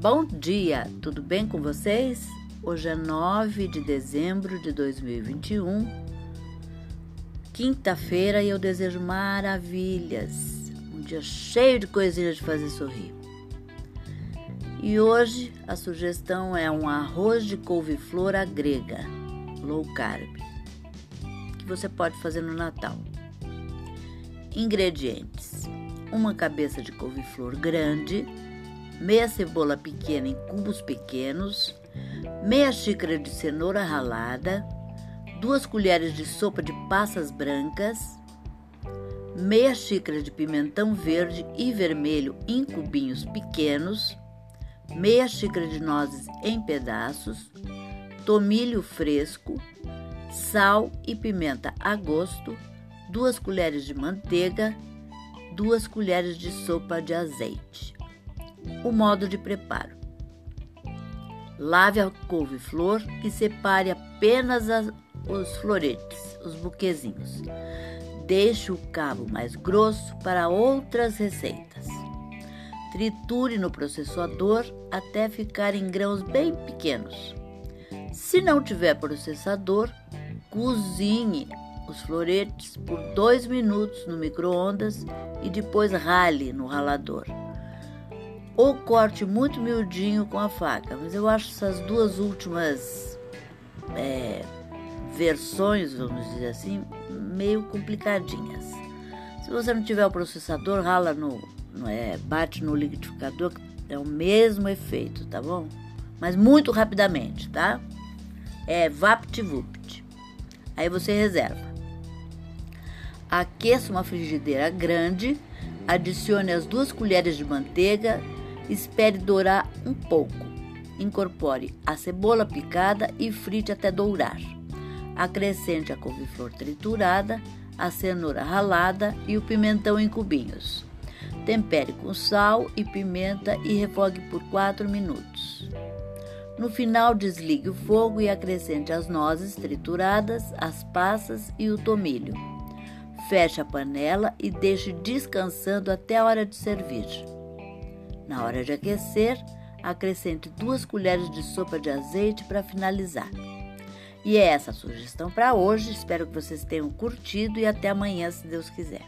Bom dia, tudo bem com vocês? Hoje é 9 de dezembro de 2021, quinta-feira, e eu desejo maravilhas, um dia cheio de coisinhas de fazer sorrir. E hoje a sugestão é um arroz de couve-flor à grega, low carb, que você pode fazer no Natal. Ingredientes: uma cabeça de couve-flor grande meia cebola pequena em cubos pequenos, meia xícara de cenoura ralada, duas colheres de sopa de passas brancas, meia xícara de pimentão verde e vermelho em cubinhos pequenos, meia xícara de nozes em pedaços, tomilho fresco, sal e pimenta a gosto, duas colheres de manteiga, duas colheres de sopa de azeite. O modo de preparo: lave a couve-flor e separe apenas as, os floretes, os buquezinhos. Deixe o cabo mais grosso para outras receitas. Triture no processador até ficar em grãos bem pequenos. Se não tiver processador, cozinhe os floretes por dois minutos no micro-ondas e depois rale no ralador ou corte muito miudinho com a faca. Mas eu acho essas duas últimas é, versões, vamos dizer assim, meio complicadinhas. Se você não tiver o processador, rala no, é, bate no liquidificador, é o mesmo efeito, tá bom? Mas muito rapidamente, tá? É VaptVupt. Aí você reserva. Aqueça uma frigideira grande, adicione as duas colheres de manteiga Espere dourar um pouco. Incorpore a cebola picada e frite até dourar. Acrescente a couve-flor triturada, a cenoura ralada e o pimentão em cubinhos. Tempere com sal e pimenta e refogue por 4 minutos. No final, desligue o fogo e acrescente as nozes trituradas, as passas e o tomilho. Feche a panela e deixe descansando até a hora de servir. Na hora de aquecer, acrescente duas colheres de sopa de azeite para finalizar. E é essa a sugestão para hoje. Espero que vocês tenham curtido e até amanhã, se Deus quiser.